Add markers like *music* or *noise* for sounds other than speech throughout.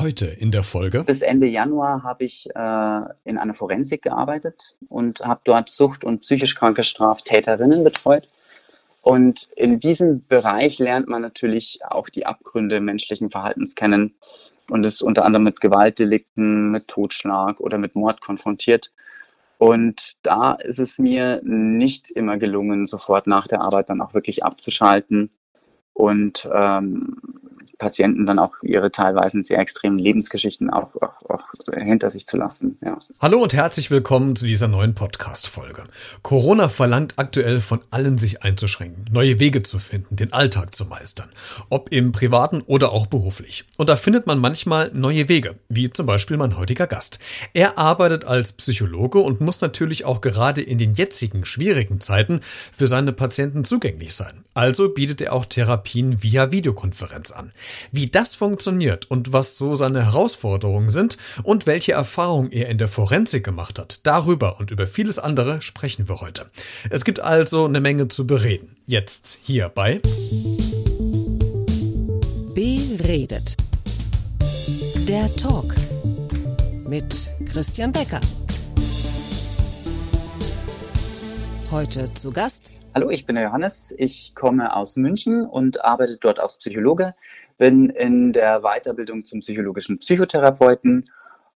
Heute in der Folge. Bis Ende Januar habe ich äh, in einer Forensik gearbeitet und habe dort Sucht- und psychisch kranke Straftäterinnen betreut. Und in diesem Bereich lernt man natürlich auch die Abgründe menschlichen Verhaltens kennen und ist unter anderem mit Gewaltdelikten, mit Totschlag oder mit Mord konfrontiert. Und da ist es mir nicht immer gelungen, sofort nach der Arbeit dann auch wirklich abzuschalten und ähm, Patienten dann auch ihre teilweise sehr extremen Lebensgeschichten auch, auch, auch hinter sich zu lassen. Ja. Hallo und herzlich willkommen zu dieser neuen Podcast-Folge. Corona verlangt aktuell von allen, sich einzuschränken, neue Wege zu finden, den Alltag zu meistern, ob im privaten oder auch beruflich. Und da findet man manchmal neue Wege, wie zum Beispiel mein heutiger Gast. Er arbeitet als Psychologe und muss natürlich auch gerade in den jetzigen schwierigen Zeiten für seine Patienten zugänglich sein. Also bietet er auch Therapien via Videokonferenz an. Wie das funktioniert und was so seine Herausforderungen sind und welche Erfahrungen er in der Forensik gemacht hat, darüber und über vieles andere sprechen wir heute. Es gibt also eine Menge zu bereden. Jetzt hier bei Beredet. Der Talk mit Christian Becker. Heute zu Gast Hallo, ich bin der Johannes. Ich komme aus München und arbeite dort als Psychologe, bin in der Weiterbildung zum psychologischen Psychotherapeuten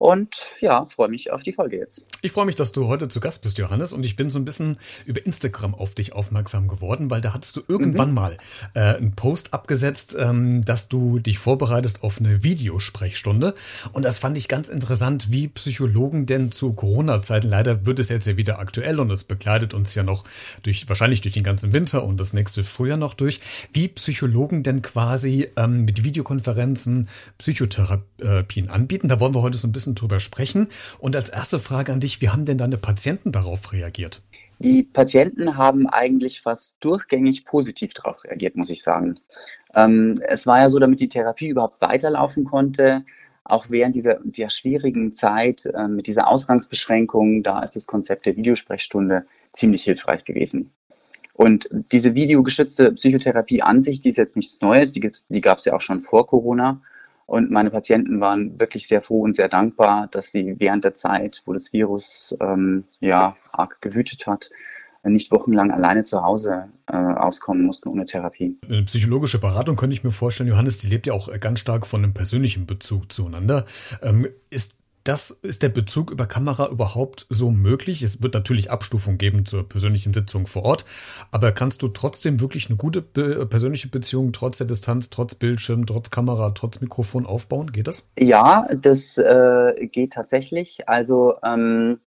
und ja, freue mich auf die Folge jetzt. Ich freue mich, dass du heute zu Gast bist, Johannes. Und ich bin so ein bisschen über Instagram auf dich aufmerksam geworden, weil da hattest du irgendwann mhm. mal äh, einen Post abgesetzt, ähm, dass du dich vorbereitest auf eine Videosprechstunde. Und das fand ich ganz interessant, wie Psychologen denn zu Corona-Zeiten, leider wird es jetzt ja wieder aktuell und es begleitet uns ja noch durch, wahrscheinlich durch den ganzen Winter und das nächste Frühjahr noch durch, wie Psychologen denn quasi ähm, mit Videokonferenzen Psychotherapien anbieten. Da wollen wir heute so ein bisschen bisschen drüber sprechen. Und als erste Frage an dich, wie haben denn deine Patienten darauf reagiert? Die Patienten haben eigentlich fast durchgängig positiv darauf reagiert, muss ich sagen. Ähm, es war ja so, damit die Therapie überhaupt weiterlaufen konnte, auch während dieser, dieser schwierigen Zeit äh, mit dieser Ausgangsbeschränkung, da ist das Konzept der Videosprechstunde ziemlich hilfreich gewesen. Und diese videogeschützte Psychotherapie an sich, die ist jetzt nichts Neues, die, die gab es ja auch schon vor Corona. Und meine Patienten waren wirklich sehr froh und sehr dankbar, dass sie während der Zeit, wo das Virus ähm, ja arg gewütet hat, nicht wochenlang alleine zu Hause äh, auskommen mussten ohne Therapie. Eine psychologische Beratung könnte ich mir vorstellen, Johannes, die lebt ja auch ganz stark von einem persönlichen Bezug zueinander. Ähm, ist das ist der Bezug über Kamera überhaupt so möglich? Es wird natürlich Abstufung geben zur persönlichen Sitzung vor Ort, aber kannst du trotzdem wirklich eine gute be persönliche Beziehung trotz der Distanz, trotz Bildschirm, trotz Kamera, trotz Mikrofon aufbauen? Geht das? Ja, das äh, geht tatsächlich. Also ähm,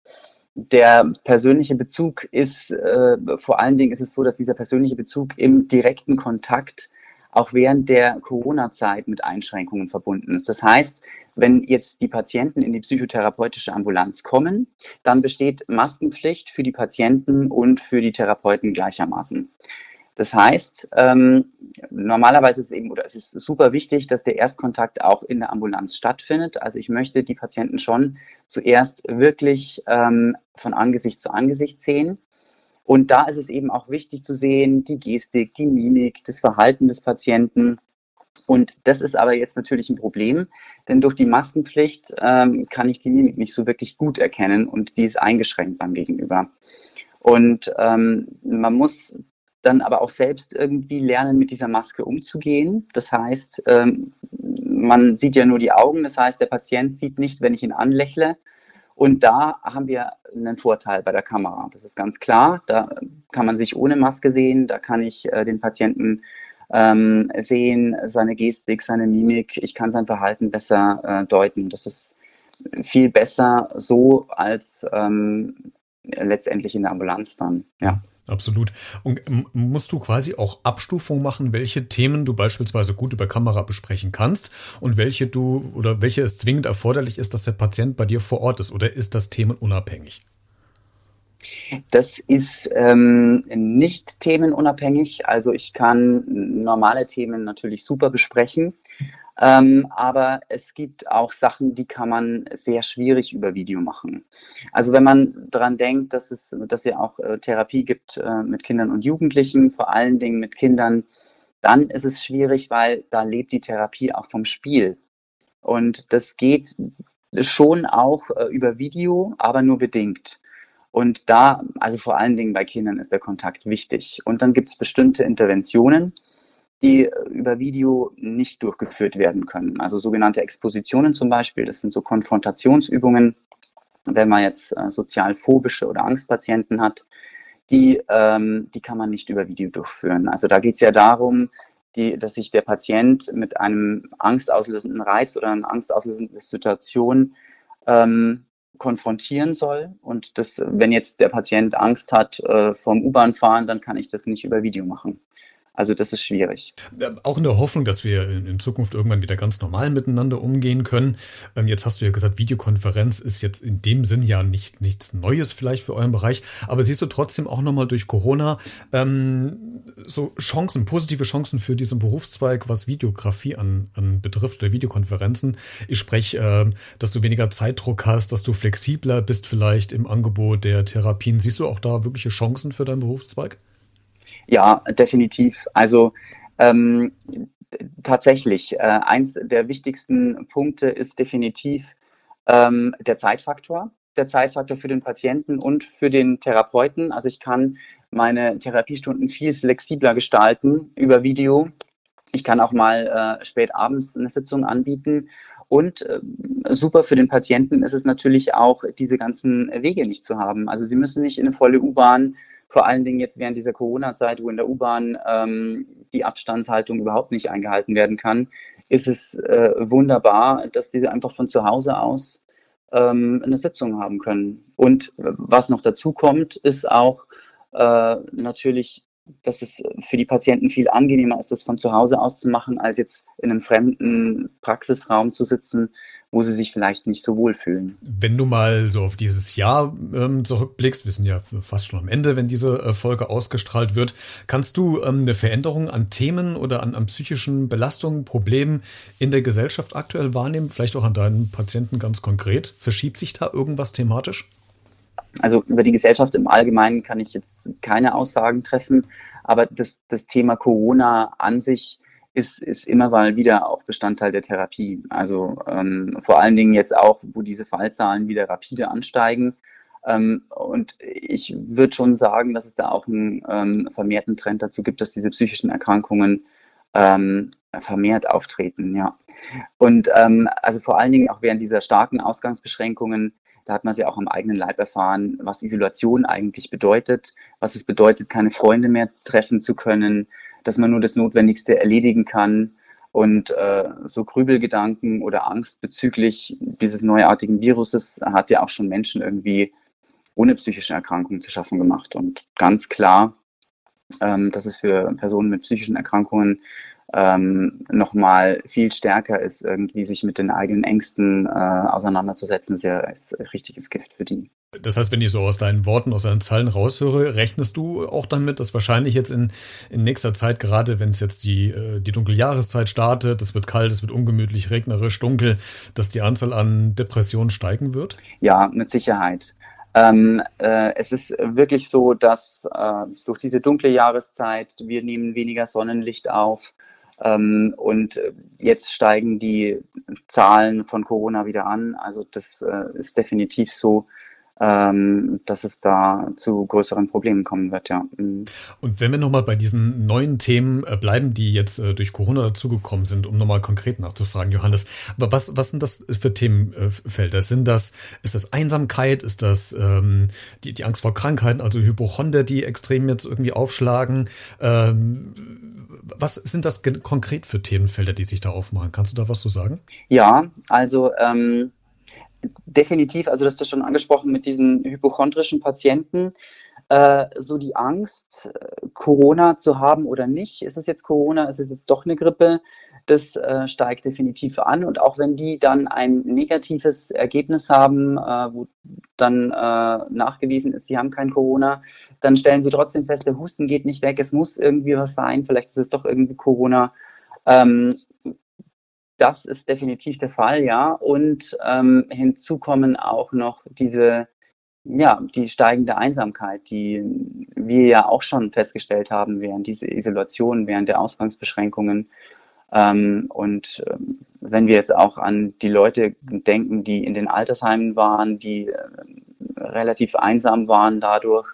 der persönliche Bezug ist, äh, vor allen Dingen ist es so, dass dieser persönliche Bezug im direkten Kontakt auch während der Corona-Zeit mit Einschränkungen verbunden ist. Das heißt, wenn jetzt die Patienten in die psychotherapeutische Ambulanz kommen, dann besteht Maskenpflicht für die Patienten und für die Therapeuten gleichermaßen. Das heißt, ähm, normalerweise ist es eben, oder es ist super wichtig, dass der Erstkontakt auch in der Ambulanz stattfindet. Also ich möchte die Patienten schon zuerst wirklich ähm, von Angesicht zu Angesicht sehen. Und da ist es eben auch wichtig zu sehen, die Gestik, die Mimik, das Verhalten des Patienten. Und das ist aber jetzt natürlich ein Problem, denn durch die Maskenpflicht ähm, kann ich die Mimik nicht so wirklich gut erkennen und die ist eingeschränkt beim Gegenüber. Und ähm, man muss dann aber auch selbst irgendwie lernen, mit dieser Maske umzugehen. Das heißt, ähm, man sieht ja nur die Augen, das heißt, der Patient sieht nicht, wenn ich ihn anlächle, und da haben wir einen Vorteil bei der Kamera. Das ist ganz klar. Da kann man sich ohne Maske sehen. Da kann ich äh, den Patienten ähm, sehen, seine Gestik, seine Mimik. Ich kann sein Verhalten besser äh, deuten. Das ist viel besser so als ähm, letztendlich in der Ambulanz dann. Ja. Absolut. Und musst du quasi auch Abstufung machen, welche Themen du beispielsweise gut über Kamera besprechen kannst und welche du oder welche es zwingend erforderlich ist, dass der Patient bei dir vor Ort ist oder ist das themenunabhängig? Das ist ähm, nicht themenunabhängig. Also ich kann normale Themen natürlich super besprechen. Ähm, aber es gibt auch Sachen, die kann man sehr schwierig über Video machen. Also wenn man daran denkt, dass es, dass ja auch äh, Therapie gibt äh, mit Kindern und Jugendlichen, vor allen Dingen mit Kindern, dann ist es schwierig, weil da lebt die Therapie auch vom Spiel. Und das geht schon auch äh, über Video, aber nur bedingt. Und da, also vor allen Dingen bei Kindern ist der Kontakt wichtig. Und dann gibt es bestimmte Interventionen, die über Video nicht durchgeführt werden können. Also sogenannte Expositionen zum Beispiel, das sind so Konfrontationsübungen, wenn man jetzt äh, sozialphobische oder Angstpatienten hat, die, ähm, die kann man nicht über Video durchführen. Also da geht es ja darum, die, dass sich der Patient mit einem angstauslösenden Reiz oder einer angstauslösenden Situation ähm, konfrontieren soll. Und das, wenn jetzt der Patient Angst hat äh, vom U-Bahn fahren, dann kann ich das nicht über Video machen. Also das ist schwierig. Auch in der Hoffnung, dass wir in Zukunft irgendwann wieder ganz normal miteinander umgehen können. Ähm, jetzt hast du ja gesagt, Videokonferenz ist jetzt in dem Sinn ja nicht nichts Neues vielleicht für euren Bereich. Aber siehst du trotzdem auch nochmal durch Corona ähm, so Chancen, positive Chancen für diesen Berufszweig, was Videografie an, an betrifft oder Videokonferenzen? Ich spreche, äh, dass du weniger Zeitdruck hast, dass du flexibler bist vielleicht im Angebot der Therapien. Siehst du auch da wirkliche Chancen für deinen Berufszweig? Ja, definitiv. Also ähm, tatsächlich, äh, eins der wichtigsten Punkte ist definitiv ähm, der Zeitfaktor. Der Zeitfaktor für den Patienten und für den Therapeuten. Also ich kann meine Therapiestunden viel flexibler gestalten über Video. Ich kann auch mal äh, spät abends eine Sitzung anbieten. Und äh, super für den Patienten ist es natürlich auch, diese ganzen Wege nicht zu haben. Also sie müssen nicht in eine volle U-Bahn vor allen Dingen jetzt während dieser Corona-Zeit, wo in der U-Bahn ähm, die Abstandshaltung überhaupt nicht eingehalten werden kann, ist es äh, wunderbar, dass sie einfach von zu Hause aus ähm, eine Sitzung haben können. Und was noch dazu kommt, ist auch äh, natürlich, dass es für die Patienten viel angenehmer ist, das von zu Hause aus zu machen, als jetzt in einem fremden Praxisraum zu sitzen wo sie sich vielleicht nicht so wohl fühlen. Wenn du mal so auf dieses Jahr ähm, zurückblickst, wir sind ja fast schon am Ende, wenn diese äh, Folge ausgestrahlt wird, kannst du ähm, eine Veränderung an Themen oder an, an psychischen Belastungen, Problemen in der Gesellschaft aktuell wahrnehmen? Vielleicht auch an deinen Patienten ganz konkret? Verschiebt sich da irgendwas thematisch? Also über die Gesellschaft im Allgemeinen kann ich jetzt keine Aussagen treffen, aber das, das Thema Corona an sich ist, ist immer mal wieder auch Bestandteil der Therapie. Also ähm, vor allen Dingen jetzt auch, wo diese Fallzahlen wieder rapide ansteigen. Ähm, und ich würde schon sagen, dass es da auch einen ähm, vermehrten Trend dazu gibt, dass diese psychischen Erkrankungen ähm, vermehrt auftreten, ja. Und ähm, also vor allen Dingen auch während dieser starken Ausgangsbeschränkungen, da hat man sie auch am eigenen Leib erfahren, was Isolation eigentlich bedeutet, was es bedeutet, keine Freunde mehr treffen zu können, dass man nur das Notwendigste erledigen kann. Und äh, so Grübelgedanken oder Angst bezüglich dieses neuartigen Viruses hat ja auch schon Menschen irgendwie ohne psychische Erkrankungen zu schaffen gemacht. Und ganz klar, ähm, dass es für Personen mit psychischen Erkrankungen ähm, nochmal viel stärker ist, irgendwie sich mit den eigenen Ängsten äh, auseinanderzusetzen, ist ja ist richtiges Gift für die. Das heißt, wenn ich so aus deinen Worten, aus deinen Zahlen raushöre, rechnest du auch damit, dass wahrscheinlich jetzt in, in nächster Zeit, gerade wenn es jetzt die, äh, die dunkle Jahreszeit startet, es wird kalt, es wird ungemütlich, regnerisch, dunkel, dass die Anzahl an Depressionen steigen wird? Ja, mit Sicherheit. Ähm, äh, es ist wirklich so, dass äh, durch diese dunkle Jahreszeit wir nehmen weniger Sonnenlicht auf und jetzt steigen die Zahlen von Corona wieder an. Also das äh, ist definitiv so, ähm, dass es da zu größeren Problemen kommen wird, ja. Mhm. Und wenn wir nochmal bei diesen neuen Themen äh, bleiben, die jetzt äh, durch Corona dazugekommen sind, um nochmal konkret nachzufragen, Johannes, was, was sind das für Themenfelder? Sind das, ist das Einsamkeit? Ist das ähm, die, die Angst vor Krankheiten, also Hypochonder, die extrem jetzt irgendwie aufschlagen? Ähm, was sind das konkret für Themenfelder, die sich da aufmachen? Kannst du da was zu sagen? Ja, also ähm, definitiv, also das hast du schon angesprochen mit diesen hypochondrischen Patienten, äh, so die Angst, äh, Corona zu haben oder nicht. Ist es jetzt Corona, ist es jetzt doch eine Grippe? Das äh, steigt definitiv an. Und auch wenn die dann ein negatives Ergebnis haben, äh, wo dann äh, nachgewiesen ist, sie haben kein Corona, dann stellen sie trotzdem fest, der Husten geht nicht weg, es muss irgendwie was sein, vielleicht ist es doch irgendwie Corona. Ähm, das ist definitiv der Fall, ja. Und ähm, hinzu kommen auch noch diese, ja, die steigende Einsamkeit, die wir ja auch schon festgestellt haben während dieser Isolation, während der Ausgangsbeschränkungen. Ähm, und ähm, wenn wir jetzt auch an die Leute denken, die in den Altersheimen waren, die äh, relativ einsam waren dadurch,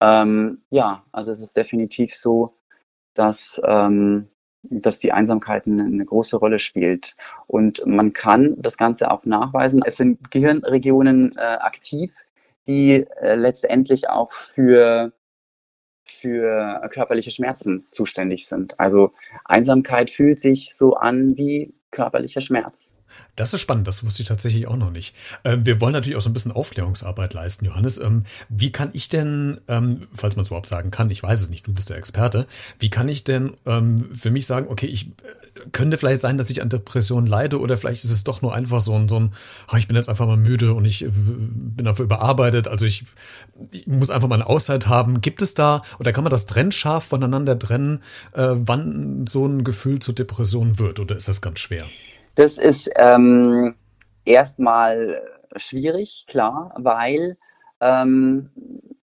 ähm, ja, also es ist definitiv so, dass, ähm, dass die Einsamkeit eine, große Rolle spielt. Und man kann das Ganze auch nachweisen. Es sind Gehirnregionen äh, aktiv, die äh, letztendlich auch für für körperliche Schmerzen zuständig sind. Also Einsamkeit fühlt sich so an wie körperlicher Schmerz. Das ist spannend, das wusste ich tatsächlich auch noch nicht. Ähm, wir wollen natürlich auch so ein bisschen Aufklärungsarbeit leisten, Johannes. Ähm, wie kann ich denn, ähm, falls man es überhaupt sagen kann, ich weiß es nicht, du bist der Experte, wie kann ich denn ähm, für mich sagen, okay, ich äh, könnte vielleicht sein, dass ich an Depressionen leide oder vielleicht ist es doch nur einfach so ein, so ein oh, ich bin jetzt einfach mal müde und ich äh, bin dafür überarbeitet, also ich, ich, muss einfach mal eine Auszeit haben. Gibt es da, oder kann man das trennscharf voneinander trennen, äh, wann so ein Gefühl zur Depression wird oder ist das ganz schwer? Das ist ähm, erstmal schwierig, klar, weil ähm,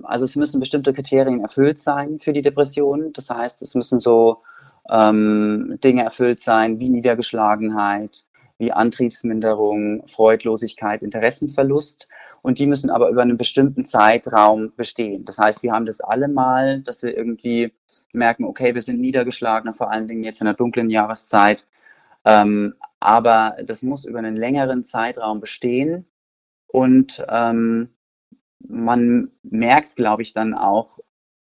also es müssen bestimmte Kriterien erfüllt sein für die Depression. Das heißt, es müssen so ähm, Dinge erfüllt sein wie Niedergeschlagenheit, wie Antriebsminderung, Freudlosigkeit, Interessensverlust. Und die müssen aber über einen bestimmten Zeitraum bestehen. Das heißt, wir haben das alle mal, dass wir irgendwie merken, okay, wir sind niedergeschlagen, vor allen Dingen jetzt in der dunklen Jahreszeit. Ähm, aber das muss über einen längeren Zeitraum bestehen und ähm, man merkt, glaube ich, dann auch,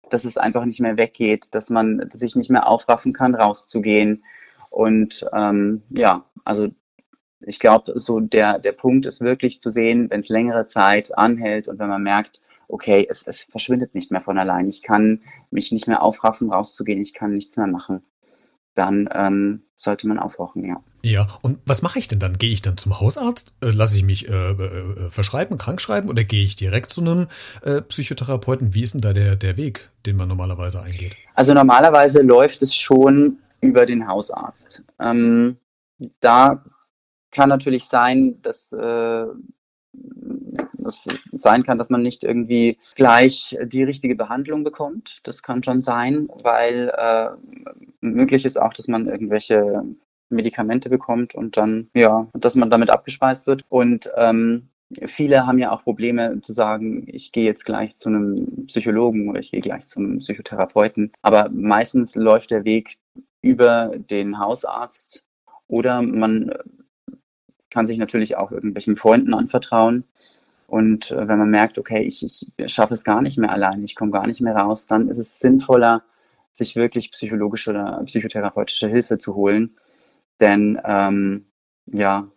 dass es einfach nicht mehr weggeht, dass man sich nicht mehr aufraffen kann, rauszugehen. Und ähm, ja, also ich glaube, so der, der Punkt ist wirklich zu sehen, wenn es längere Zeit anhält und wenn man merkt, okay, es, es verschwindet nicht mehr von allein. Ich kann mich nicht mehr aufraffen, rauszugehen, ich kann nichts mehr machen dann ähm, sollte man aufwachen, ja. Ja, und was mache ich denn dann? Gehe ich dann zum Hausarzt? Äh, lasse ich mich äh, äh, verschreiben, krankschreiben oder gehe ich direkt zu einem äh, Psychotherapeuten? Wie ist denn da der, der Weg, den man normalerweise eingeht? Also normalerweise läuft es schon über den Hausarzt. Ähm, da kann natürlich sein, dass äh, es sein kann, dass man nicht irgendwie gleich die richtige Behandlung bekommt. Das kann schon sein, weil äh, möglich ist auch, dass man irgendwelche Medikamente bekommt und dann, ja, dass man damit abgespeist wird. Und ähm, viele haben ja auch Probleme zu sagen, ich gehe jetzt gleich zu einem Psychologen oder ich gehe gleich zu einem Psychotherapeuten. Aber meistens läuft der Weg über den Hausarzt oder man kann sich natürlich auch irgendwelchen Freunden anvertrauen. Und äh, wenn man merkt, okay, ich, ich schaffe es gar nicht mehr alleine, ich komme gar nicht mehr raus, dann ist es sinnvoller, sich wirklich psychologische oder psychotherapeutische Hilfe zu holen. Denn ähm, ja,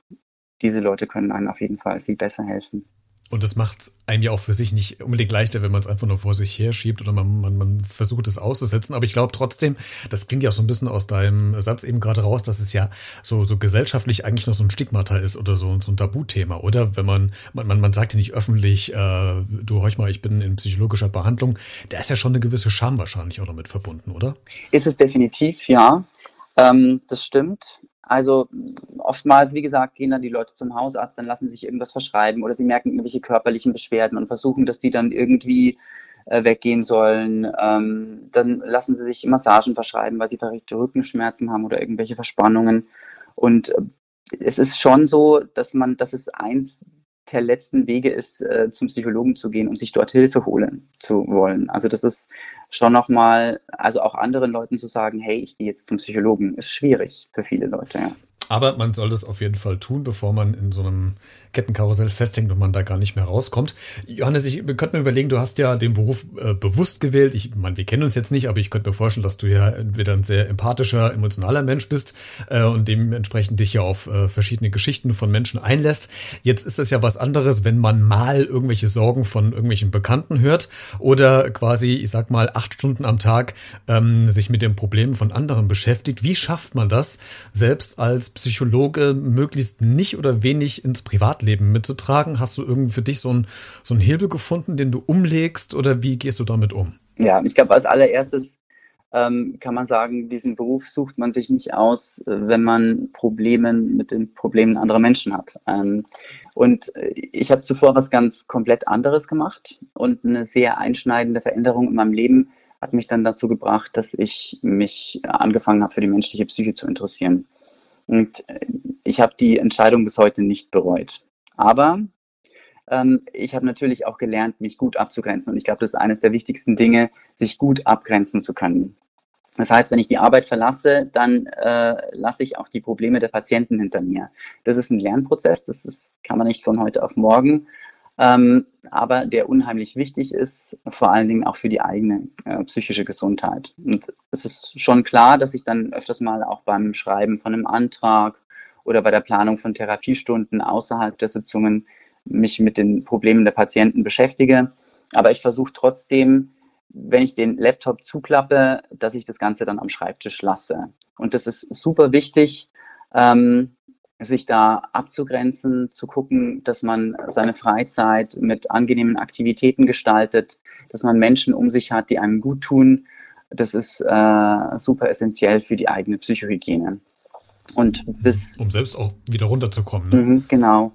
diese Leute können einem auf jeden Fall viel besser helfen. Und das macht es einem ja auch für sich nicht unbedingt leichter, wenn man es einfach nur vor sich her schiebt oder man, man, man versucht es auszusetzen. Aber ich glaube trotzdem, das klingt ja auch so ein bisschen aus deinem Satz eben gerade raus, dass es ja so, so gesellschaftlich eigentlich noch so ein Stigmata ist oder so, so ein Tabuthema, oder? Wenn man, man, man, man sagt ja nicht öffentlich, äh, du horch mal, ich bin in psychologischer Behandlung, da ist ja schon eine gewisse Scham wahrscheinlich auch damit verbunden, oder? Ist es definitiv, ja. Ähm, das stimmt. Also oftmals, wie gesagt, gehen dann die Leute zum Hausarzt, dann lassen sich irgendwas verschreiben oder sie merken irgendwelche körperlichen Beschwerden und versuchen, dass die dann irgendwie äh, weggehen sollen. Ähm, dann lassen sie sich Massagen verschreiben, weil sie verrückte Rückenschmerzen haben oder irgendwelche Verspannungen. Und äh, es ist schon so, dass man, dass es eins der letzten Wege ist, äh, zum Psychologen zu gehen und sich dort Hilfe holen zu wollen. Also das ist schon nochmal, also auch anderen Leuten zu sagen, hey, ich gehe jetzt zum Psychologen, ist schwierig für viele Leute, ja. Aber man soll das auf jeden Fall tun, bevor man in so einem Kettenkarussell festhängt und man da gar nicht mehr rauskommt. Johannes, ich könnte mir überlegen, du hast ja den Beruf äh, bewusst gewählt. Ich meine, wir kennen uns jetzt nicht, aber ich könnte mir vorstellen, dass du ja entweder ein sehr empathischer, emotionaler Mensch bist äh, und dementsprechend dich ja auf äh, verschiedene Geschichten von Menschen einlässt. Jetzt ist das ja was anderes, wenn man mal irgendwelche Sorgen von irgendwelchen Bekannten hört oder quasi, ich sag mal, acht Stunden am Tag ähm, sich mit den Problemen von anderen beschäftigt. Wie schafft man das, selbst als Psychologe möglichst nicht oder wenig ins Privat Privatleben mitzutragen? Hast du irgendwie für dich so einen so einen Hebel gefunden, den du umlegst oder wie gehst du damit um? Ja, ich glaube, als allererstes ähm, kann man sagen, diesen Beruf sucht man sich nicht aus, äh, wenn man Probleme mit den Problemen anderer Menschen hat. Ähm, und äh, ich habe zuvor was ganz komplett anderes gemacht und eine sehr einschneidende Veränderung in meinem Leben hat mich dann dazu gebracht, dass ich mich angefangen habe, für die menschliche Psyche zu interessieren. Und äh, ich habe die Entscheidung bis heute nicht bereut. Aber ähm, ich habe natürlich auch gelernt, mich gut abzugrenzen. Und ich glaube, das ist eines der wichtigsten Dinge, sich gut abgrenzen zu können. Das heißt, wenn ich die Arbeit verlasse, dann äh, lasse ich auch die Probleme der Patienten hinter mir. Das ist ein Lernprozess, das ist, kann man nicht von heute auf morgen, ähm, aber der unheimlich wichtig ist, vor allen Dingen auch für die eigene äh, psychische Gesundheit. Und es ist schon klar, dass ich dann öfters mal auch beim Schreiben von einem Antrag oder bei der Planung von Therapiestunden außerhalb der Sitzungen mich mit den Problemen der Patienten beschäftige. Aber ich versuche trotzdem, wenn ich den Laptop zuklappe, dass ich das Ganze dann am Schreibtisch lasse. Und das ist super wichtig, ähm, sich da abzugrenzen, zu gucken, dass man seine Freizeit mit angenehmen Aktivitäten gestaltet, dass man Menschen um sich hat, die einem gut tun. Das ist äh, super essentiell für die eigene Psychohygiene. Und bis um selbst auch wieder runterzukommen. Ne? Mhm, genau.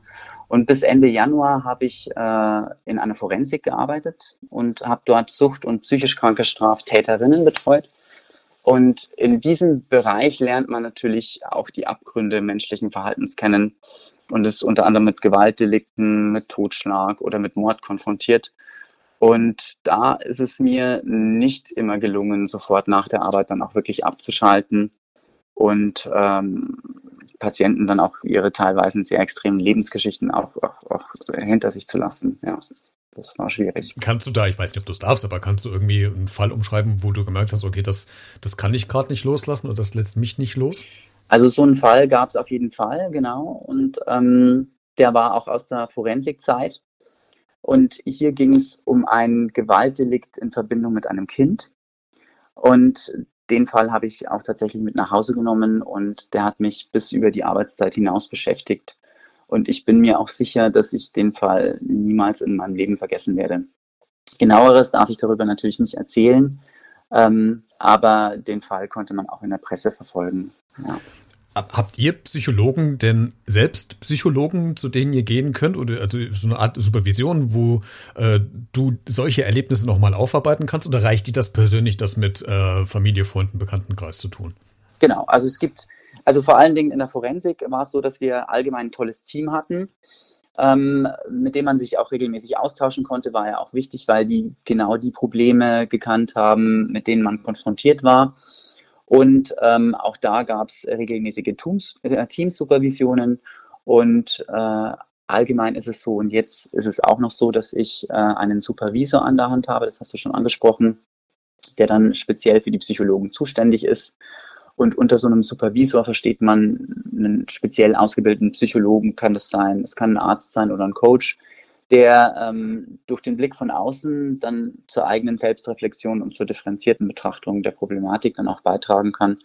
Und bis Ende Januar habe ich äh, in einer Forensik gearbeitet und habe dort Sucht- und psychisch kranke Straftäterinnen betreut. Und in diesem Bereich lernt man natürlich auch die Abgründe menschlichen Verhaltens kennen und ist unter anderem mit Gewaltdelikten, mit Totschlag oder mit Mord konfrontiert. Und da ist es mir nicht immer gelungen, sofort nach der Arbeit dann auch wirklich abzuschalten und ähm, Patienten dann auch ihre teilweise sehr extremen Lebensgeschichten auch, auch, auch hinter sich zu lassen. Ja, das war schwierig. Kannst du da, ich weiß nicht, ob du es darfst, aber kannst du irgendwie einen Fall umschreiben, wo du gemerkt hast, okay, das, das kann ich gerade nicht loslassen oder das lässt mich nicht los? Also so einen Fall gab es auf jeden Fall, genau. Und ähm, der war auch aus der Forensikzeit. Und hier ging es um ein Gewaltdelikt in Verbindung mit einem Kind. Und den Fall habe ich auch tatsächlich mit nach Hause genommen und der hat mich bis über die Arbeitszeit hinaus beschäftigt. Und ich bin mir auch sicher, dass ich den Fall niemals in meinem Leben vergessen werde. Genaueres darf ich darüber natürlich nicht erzählen, ähm, aber den Fall konnte man auch in der Presse verfolgen. Ja. Habt ihr Psychologen denn selbst Psychologen, zu denen ihr gehen könnt? Oder also so eine Art Supervision, wo äh, du solche Erlebnisse nochmal aufarbeiten kannst? Oder reicht dir das persönlich, das mit äh, Familie, Freunden, Bekanntenkreis zu tun? Genau, also es gibt, also vor allen Dingen in der Forensik war es so, dass wir allgemein ein tolles Team hatten, ähm, mit dem man sich auch regelmäßig austauschen konnte, war ja auch wichtig, weil die genau die Probleme gekannt haben, mit denen man konfrontiert war. Und ähm, auch da gab es regelmäßige äh, Teamsupervisionen und äh, allgemein ist es so, und jetzt ist es auch noch so, dass ich äh, einen Supervisor an der Hand habe, das hast du schon angesprochen, der dann speziell für die Psychologen zuständig ist. Und unter so einem Supervisor versteht man einen speziell ausgebildeten Psychologen, kann das sein, es kann ein Arzt sein oder ein Coach, der ähm, durch den Blick von außen dann zur eigenen Selbstreflexion und zur differenzierten Betrachtung der Problematik dann auch beitragen kann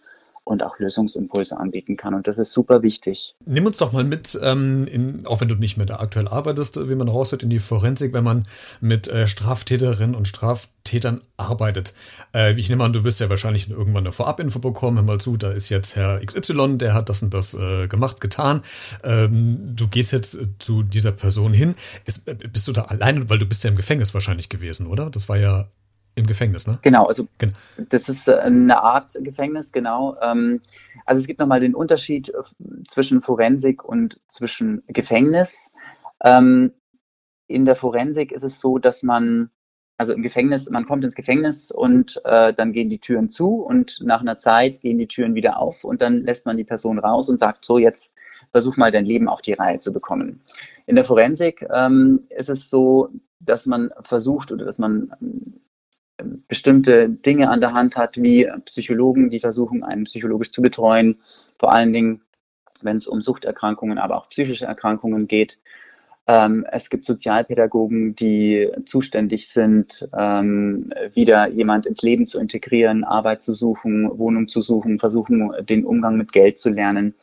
und auch Lösungsimpulse anbieten kann. Und das ist super wichtig. Nimm uns doch mal mit, ähm, in, auch wenn du nicht mehr da aktuell arbeitest, wie man raushört, in die Forensik, wenn man mit äh, Straftäterinnen und Straftätern arbeitet. Äh, ich nehme an, du wirst ja wahrscheinlich irgendwann eine Vorabinfo bekommen. Hör mal zu, da ist jetzt Herr XY, der hat das und das äh, gemacht, getan. Ähm, du gehst jetzt zu dieser Person hin. Ist, äh, bist du da alleine, weil du bist ja im Gefängnis wahrscheinlich gewesen, oder? Das war ja im Gefängnis, ne? Genau, also genau. das ist äh, eine Art Gefängnis, genau. Ähm, also es gibt nochmal den Unterschied äh, zwischen Forensik und zwischen Gefängnis. Ähm, in der Forensik ist es so, dass man, also im Gefängnis, man kommt ins Gefängnis und äh, dann gehen die Türen zu und nach einer Zeit gehen die Türen wieder auf und dann lässt man die Person raus und sagt, so jetzt versuch mal dein Leben auf die Reihe zu bekommen. In der Forensik ähm, ist es so, dass man versucht oder dass man bestimmte Dinge an der Hand hat, wie Psychologen, die versuchen, einen psychologisch zu betreuen, vor allen Dingen, wenn es um Suchterkrankungen, aber auch psychische Erkrankungen geht. Ähm, es gibt Sozialpädagogen, die zuständig sind, ähm, wieder jemand ins Leben zu integrieren, Arbeit zu suchen, Wohnung zu suchen, versuchen, den Umgang mit Geld zu lernen.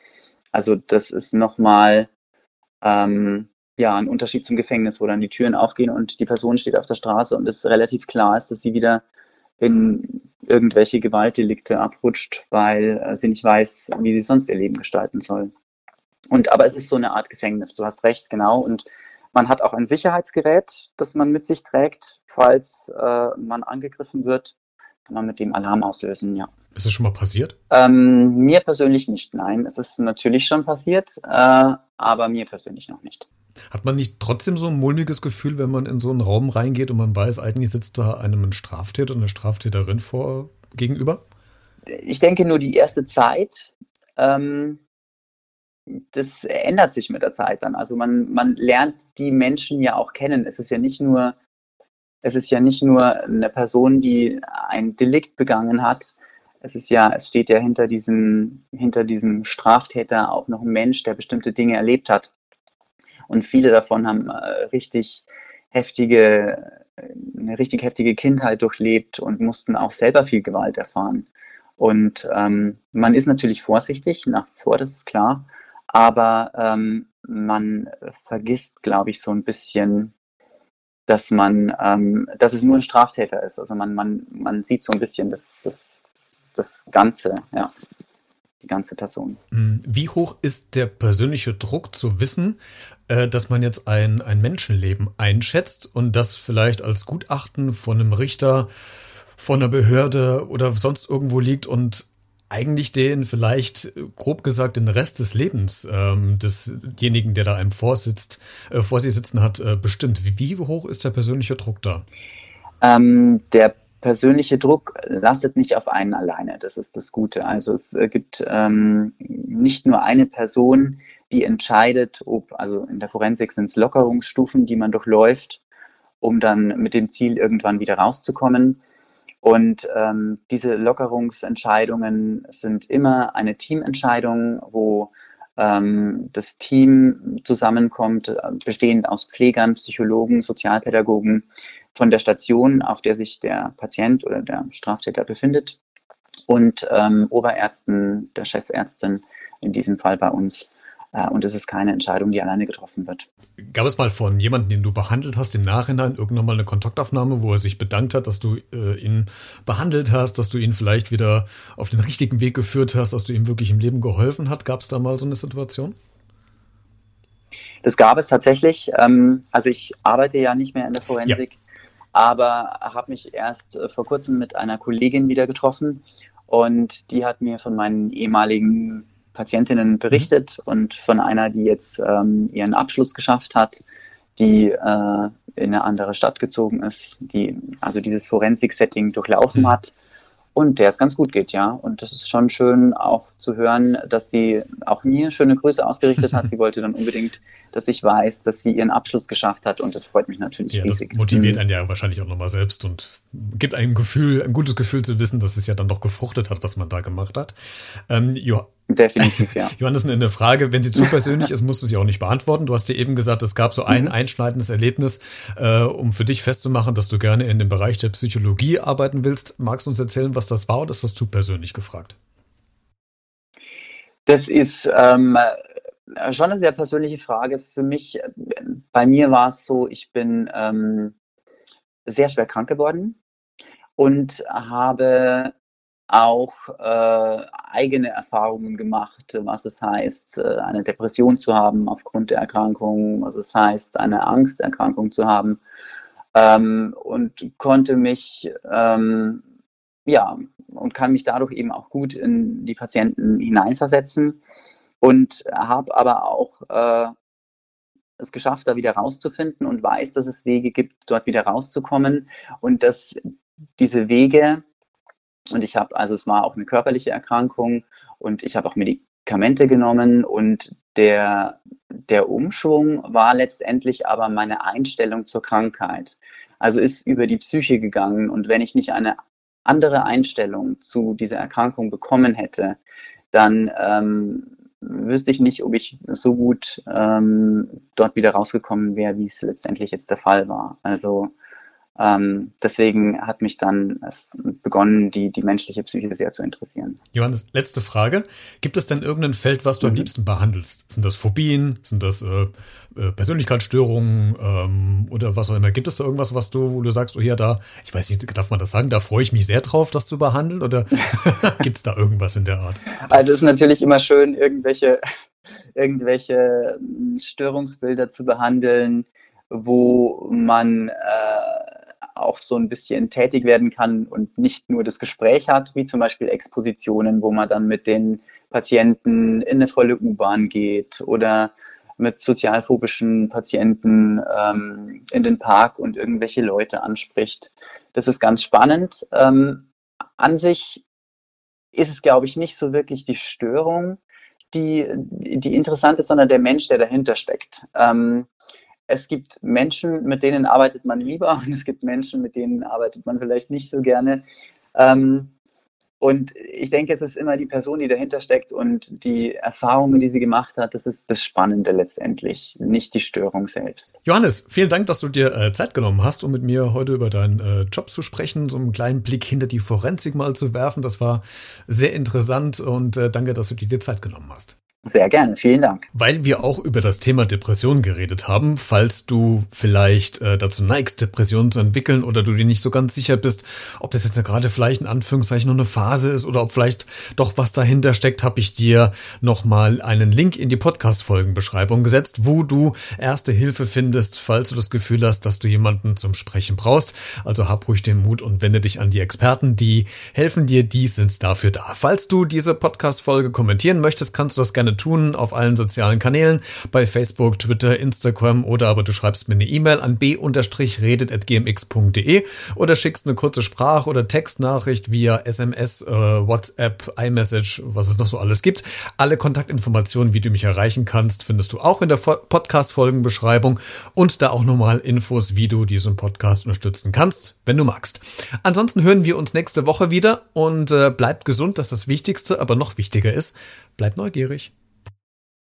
Also das ist nochmal ähm, ja, ein Unterschied zum Gefängnis, wo dann die Türen aufgehen und die Person steht auf der Straße und es relativ klar ist, dass sie wieder in irgendwelche Gewaltdelikte abrutscht, weil äh, sie nicht weiß, wie sie sonst ihr Leben gestalten soll. Und aber es ist so eine Art Gefängnis, du hast recht, genau. Und man hat auch ein Sicherheitsgerät, das man mit sich trägt, falls äh, man angegriffen wird. kann man mit dem Alarm auslösen, ja. Ist es schon mal passiert? Ähm, mir persönlich nicht, nein. Es ist natürlich schon passiert, äh, aber mir persönlich noch nicht. Hat man nicht trotzdem so ein mulmiges Gefühl, wenn man in so einen Raum reingeht und man weiß, eigentlich sitzt da einem ein Straftäter und eine Straftäterin vor gegenüber? Ich denke nur die erste Zeit, ähm, das ändert sich mit der Zeit dann. Also man, man lernt die Menschen ja auch kennen. Es ist ja nicht nur, es ist ja nicht nur eine Person, die ein Delikt begangen hat. Es ist ja, es steht ja hinter diesem, hinter diesem Straftäter auch noch ein Mensch, der bestimmte Dinge erlebt hat. Und viele davon haben äh, richtig heftige, eine richtig heftige Kindheit durchlebt und mussten auch selber viel Gewalt erfahren. Und ähm, man ist natürlich vorsichtig, nach vor, das ist klar, aber ähm, man vergisst, glaube ich, so ein bisschen, dass man, ähm, dass es nur ein Straftäter ist. Also man, man, man sieht so ein bisschen das, das, das Ganze, ja die ganze Person. Hm, wie hoch ist der persönliche Druck zu wissen, äh, dass man jetzt ein, ein Menschenleben einschätzt und das vielleicht als Gutachten von einem Richter, von einer Behörde oder sonst irgendwo liegt und eigentlich den vielleicht, grob gesagt, den Rest des Lebens ähm, desjenigen, der da einem vorsitzt, äh, vor sich sitzen hat, äh, bestimmt. Wie, wie hoch ist der persönliche Druck da? Ähm, der persönliche Druck lastet nicht auf einen alleine. Das ist das Gute. Also es äh, gibt ähm, nicht nur eine Person, die entscheidet, ob, also in der Forensik sind es Lockerungsstufen, die man durchläuft, um dann mit dem Ziel irgendwann wieder rauszukommen. Und ähm, diese Lockerungsentscheidungen sind immer eine Teamentscheidung, wo ähm, das Team zusammenkommt, äh, bestehend aus Pflegern, Psychologen, Sozialpädagogen von der Station, auf der sich der Patient oder der Straftäter befindet und ähm, Oberärzten, der Chefärztin in diesem Fall bei uns und es ist keine Entscheidung, die alleine getroffen wird. Gab es mal von jemandem, den du behandelt hast, im Nachhinein irgendwann mal eine Kontaktaufnahme, wo er sich bedankt hat, dass du äh, ihn behandelt hast, dass du ihn vielleicht wieder auf den richtigen Weg geführt hast, dass du ihm wirklich im Leben geholfen hast? Gab es da mal so eine Situation? Das gab es tatsächlich. Ähm, also ich arbeite ja nicht mehr in der Forensik, ja. aber habe mich erst äh, vor kurzem mit einer Kollegin wieder getroffen und die hat mir von meinen ehemaligen Patientinnen berichtet und von einer, die jetzt ähm, ihren Abschluss geschafft hat, die äh, in eine andere Stadt gezogen ist, die also dieses Forensik-Setting durchlaufen mhm. hat und der es ganz gut geht, ja. Und das ist schon schön auch zu hören, dass sie auch mir schöne Grüße ausgerichtet hat. *laughs* Sie wollte dann unbedingt, dass ich weiß, dass sie ihren Abschluss geschafft hat und das freut mich natürlich ja, riesig. Das motiviert mhm. einen ja wahrscheinlich auch nochmal selbst und gibt einem Gefühl, ein gutes Gefühl zu wissen, dass es ja dann doch gefruchtet hat, was man da gemacht hat. Ähm, jo Definitiv, ja. *laughs* Johannes, eine Frage, wenn sie zu persönlich ist, musst du sie auch nicht beantworten. Du hast dir eben gesagt, es gab so ein mhm. einschneidendes Erlebnis, äh, um für dich festzumachen, dass du gerne in dem Bereich der Psychologie arbeiten willst. Magst du uns erzählen, was das war oder ist das zu persönlich gefragt? Das ist ähm, schon eine sehr persönliche Frage. Für mich, bei mir war es so, ich bin ähm, sehr schwer krank geworden und habe auch äh, eigene Erfahrungen gemacht, was es heißt, äh, eine Depression zu haben aufgrund der Erkrankung, was es heißt, eine Angsterkrankung zu haben. Ähm, und konnte mich ähm, ja und kann mich dadurch eben auch gut in die Patienten hineinversetzen und habe aber auch äh, es geschafft, da wieder rauszufinden und weiß, dass es Wege gibt, dort wieder rauszukommen und dass diese Wege und ich habe, also es war auch eine körperliche Erkrankung und ich habe auch Medikamente genommen und der, der Umschwung war letztendlich aber meine Einstellung zur Krankheit. Also ist über die Psyche gegangen und wenn ich nicht eine andere Einstellung zu dieser Erkrankung bekommen hätte, dann ähm, wüsste ich nicht, ob ich so gut ähm, dort wieder rausgekommen wäre, wie es letztendlich jetzt der Fall war. Also ähm, deswegen hat mich dann es begonnen, die, die menschliche Psyche sehr zu interessieren. Johannes, letzte Frage. Gibt es denn irgendein Feld, was du mhm. am liebsten behandelst? Sind das Phobien? Sind das äh, äh, Persönlichkeitsstörungen ähm, oder was auch immer? Gibt es da irgendwas, was du, wo du sagst, oh ja, da, ich weiß nicht, darf man das sagen, da freue ich mich sehr drauf, das zu behandeln? Oder *laughs* *laughs* gibt es da irgendwas in der Art? Also es ist natürlich immer schön, irgendwelche, *laughs* irgendwelche Störungsbilder zu behandeln, wo man äh, auch so ein bisschen tätig werden kann und nicht nur das Gespräch hat, wie zum Beispiel Expositionen, wo man dann mit den Patienten in eine volle U-Bahn geht oder mit sozialphobischen Patienten ähm, in den Park und irgendwelche Leute anspricht. Das ist ganz spannend. Ähm, an sich ist es, glaube ich, nicht so wirklich die Störung, die, die interessant ist, sondern der Mensch, der dahinter steckt. Ähm, es gibt Menschen, mit denen arbeitet man lieber *laughs* und es gibt Menschen, mit denen arbeitet man vielleicht nicht so gerne. Ähm, und ich denke, es ist immer die Person, die dahinter steckt und die Erfahrungen, die sie gemacht hat, das ist das Spannende letztendlich, nicht die Störung selbst. Johannes, vielen Dank, dass du dir äh, Zeit genommen hast, um mit mir heute über deinen äh, Job zu sprechen, so einen kleinen Blick hinter die Forensik mal zu werfen. Das war sehr interessant und äh, danke, dass du dir Zeit genommen hast. Sehr gerne, vielen Dank. Weil wir auch über das Thema Depression geredet haben, falls du vielleicht äh, dazu neigst, Depressionen zu entwickeln oder du dir nicht so ganz sicher bist, ob das jetzt gerade vielleicht in Anführungszeichen nur eine Phase ist oder ob vielleicht doch was dahinter steckt, habe ich dir nochmal einen Link in die Podcast-Folgenbeschreibung gesetzt, wo du erste Hilfe findest, falls du das Gefühl hast, dass du jemanden zum Sprechen brauchst. Also hab ruhig den Mut und wende dich an die Experten, die helfen dir, die sind dafür da. Falls du diese Podcast-Folge kommentieren möchtest, kannst du das gerne tun auf allen sozialen Kanälen, bei Facebook, Twitter, Instagram oder aber du schreibst mir eine E-Mail an b-redet.gmx.de oder schickst eine kurze Sprach- oder Textnachricht via SMS, äh, WhatsApp, iMessage, was es noch so alles gibt. Alle Kontaktinformationen, wie du mich erreichen kannst, findest du auch in der Podcast-Folgenbeschreibung und da auch nochmal Infos, wie du diesen Podcast unterstützen kannst, wenn du magst. Ansonsten hören wir uns nächste Woche wieder und äh, bleibt gesund, das ist das Wichtigste, aber noch wichtiger ist, bleib neugierig.